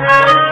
Thank you.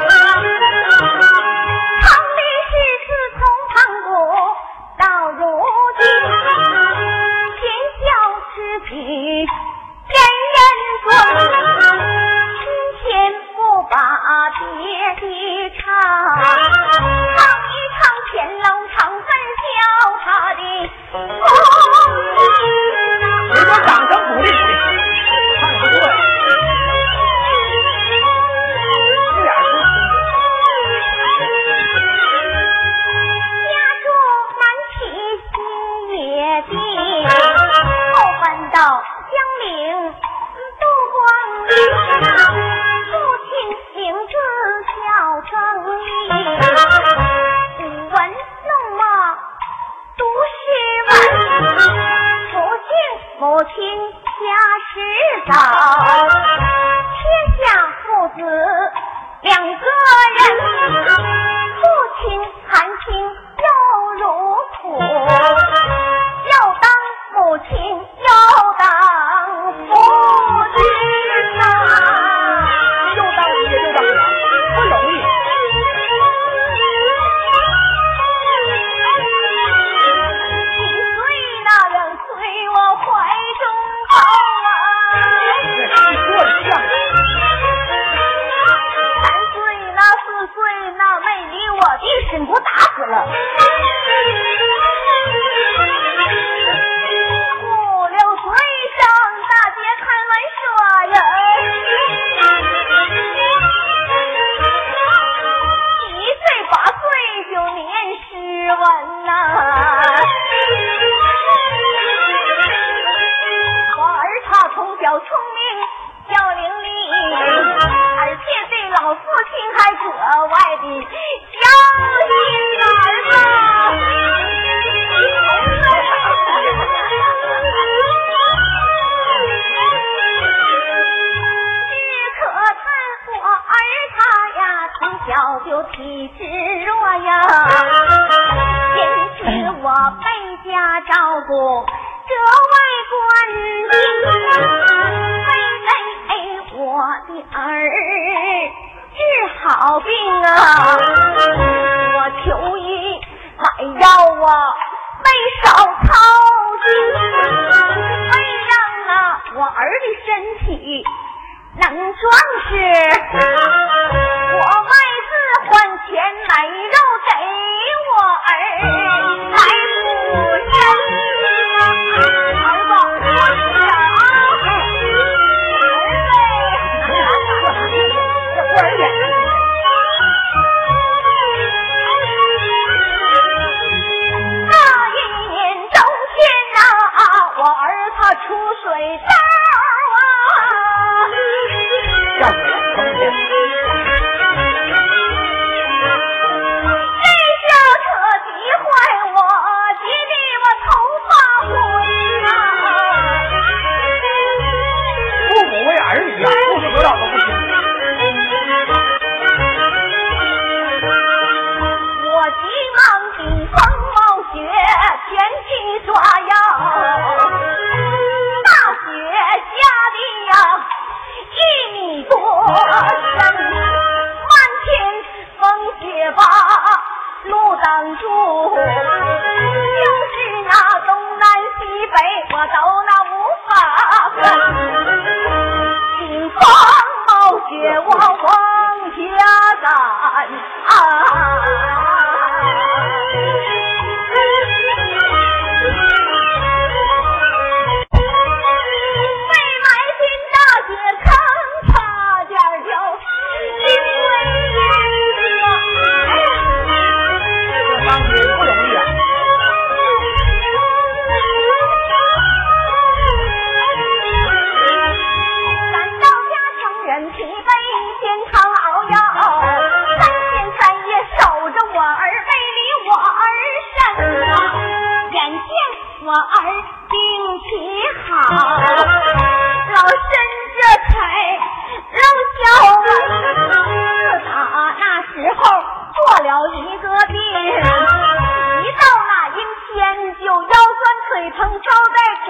好病啊！我求医买药啊，没少操心，为让啊我儿的身体能壮实，我外字换钱买肉给我儿，来。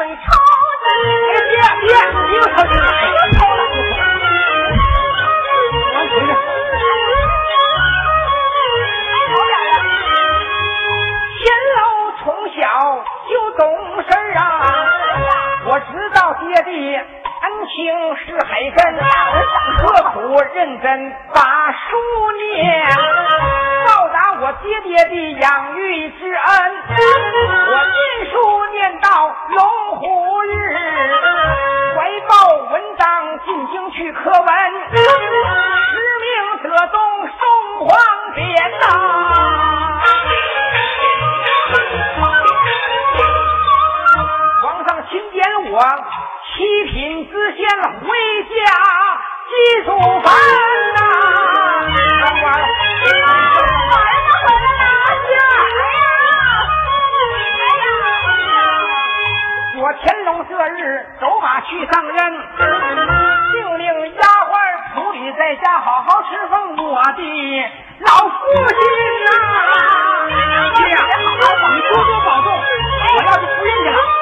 我们唱。立夏祭祖坟呐我儿回来了哎呀呀我乾隆这日走马去上任命令丫鬟府里在家好好侍奉我的老父亲啊你多多保重我要是不认你了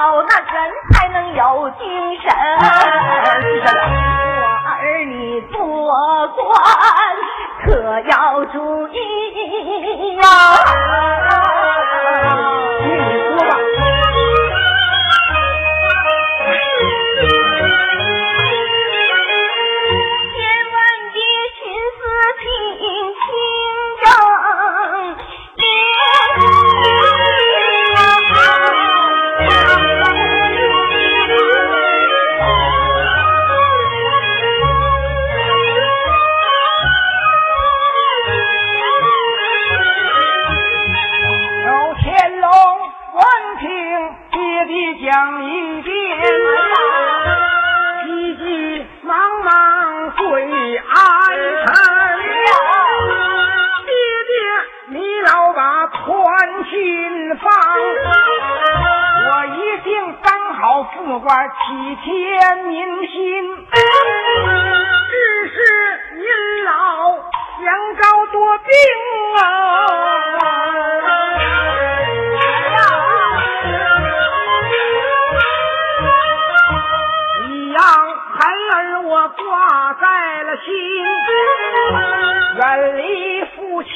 有那人才能有精神。我儿，你做官可要注意呀。想一遍急急忙忙回安城。爹爹你老把宽心放。我一定当好副官体贴民心。只是您老年高多病啊。心远离父亲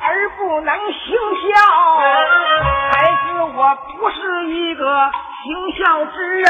而不能行孝。孩子我不是一个行孝之人。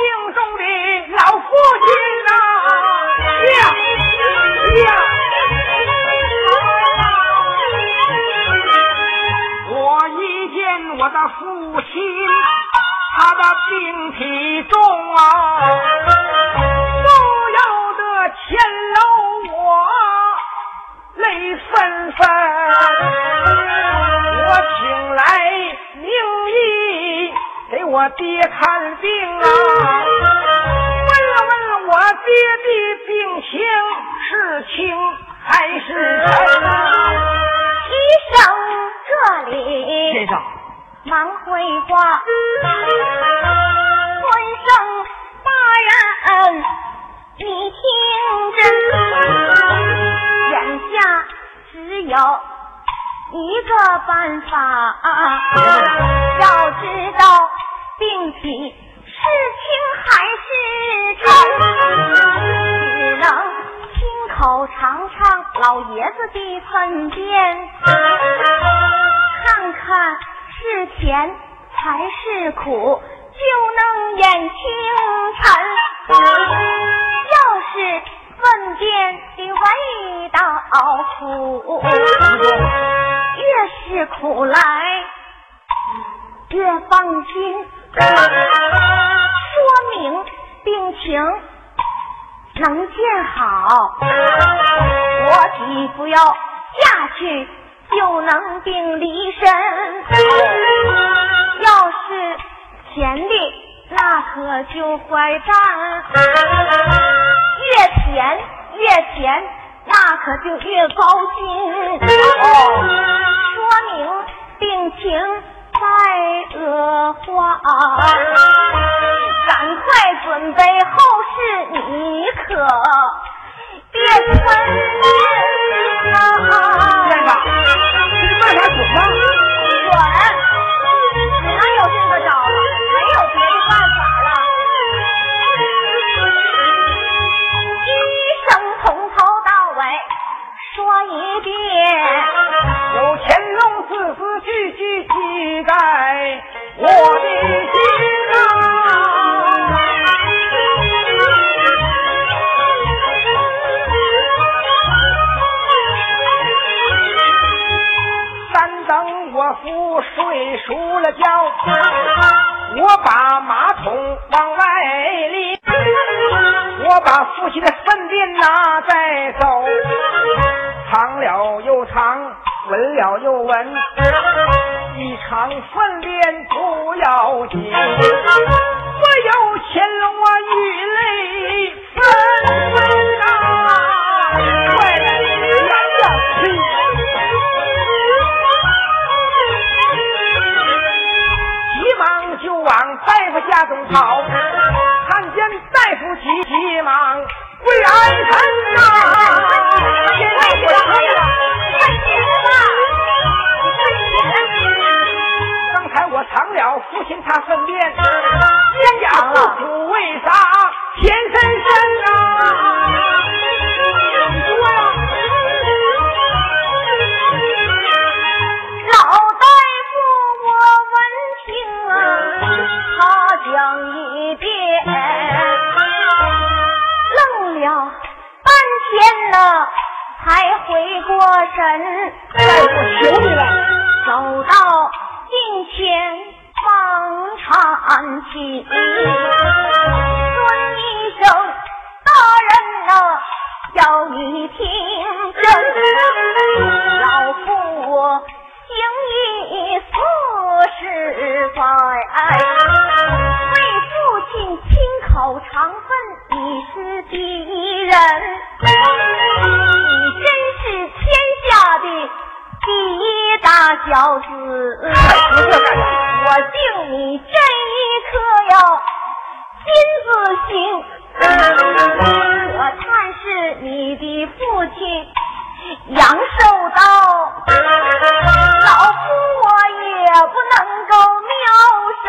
病中的老父亲啊，呀呀，我一见我的父亲，他的病体重啊，都要得牵牢我，泪纷纷，我请来名医给我爹看病。有一个办法，要知道病体是轻还是重，只能亲口尝尝老爷子的粪便，看看是甜还是苦，就能验清晨。要是粪便的味道苦，越是苦来越放心，说明病情能见好。我几服药下去就能病离身，要是甜的那可就坏蛋，越甜越甜，那可就越高兴。说明病情在恶化，赶快准备后事，你可别吞啊！先生，你办法准吗？一遍。有乾隆字字句句记在闻了又闻，一场粪便不要紧，我有乾隆啊雨泪纷纷啊，快来两样去。急忙就往大夫家中跑，听真，老夫我行医四十载，为父亲亲口尝粪，你是第一人，你真是天下的第一大孝子。我敬你这一颗哟金子心，是你的父亲杨寿到，老夫我也不能够妙手。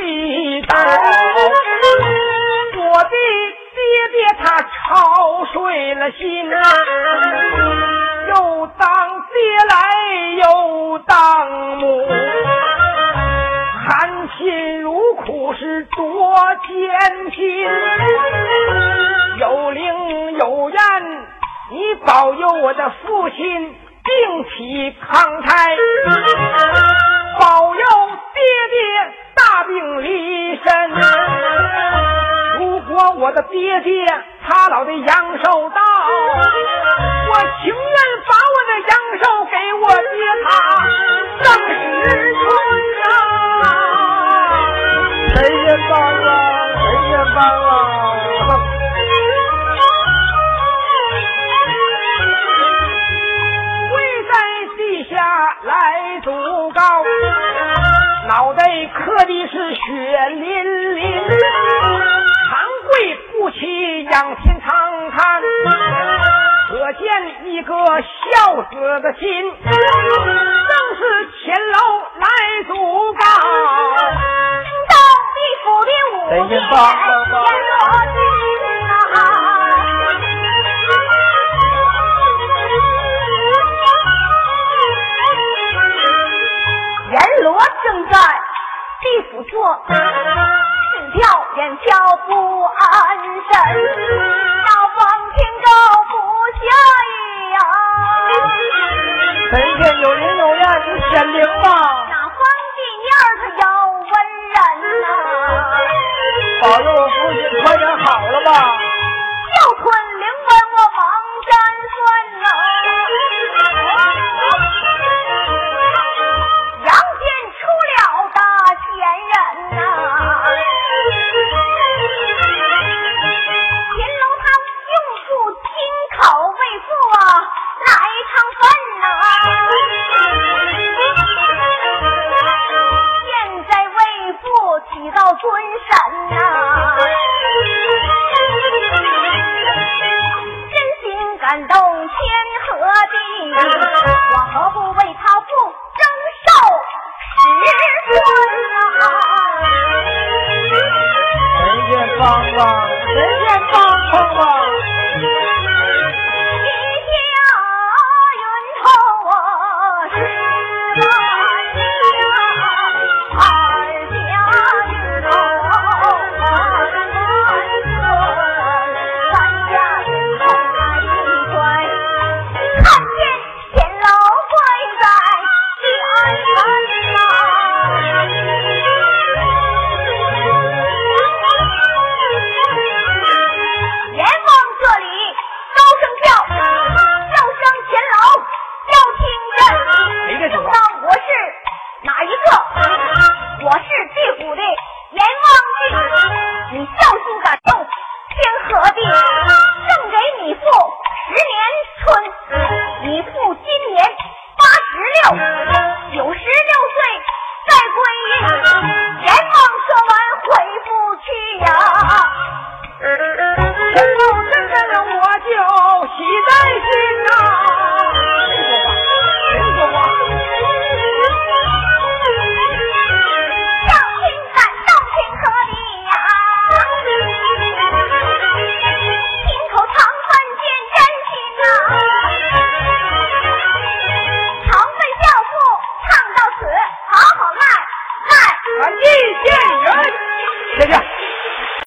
一刀我的爹爹他操碎了心又当爹来又当母含辛茹苦是多艰辛。有灵有艳你保佑我的父亲病体康泰保佑爹爹大病离身如果我的爹爹他老的阳寿到我情愿把我的阳寿给我爹他。增时春呐谁也帮啊谁也帮的是血淋淋。长跪不起，仰天长叹，可见一个孝子的心，正是前楼来阻告，惊地府的五殿。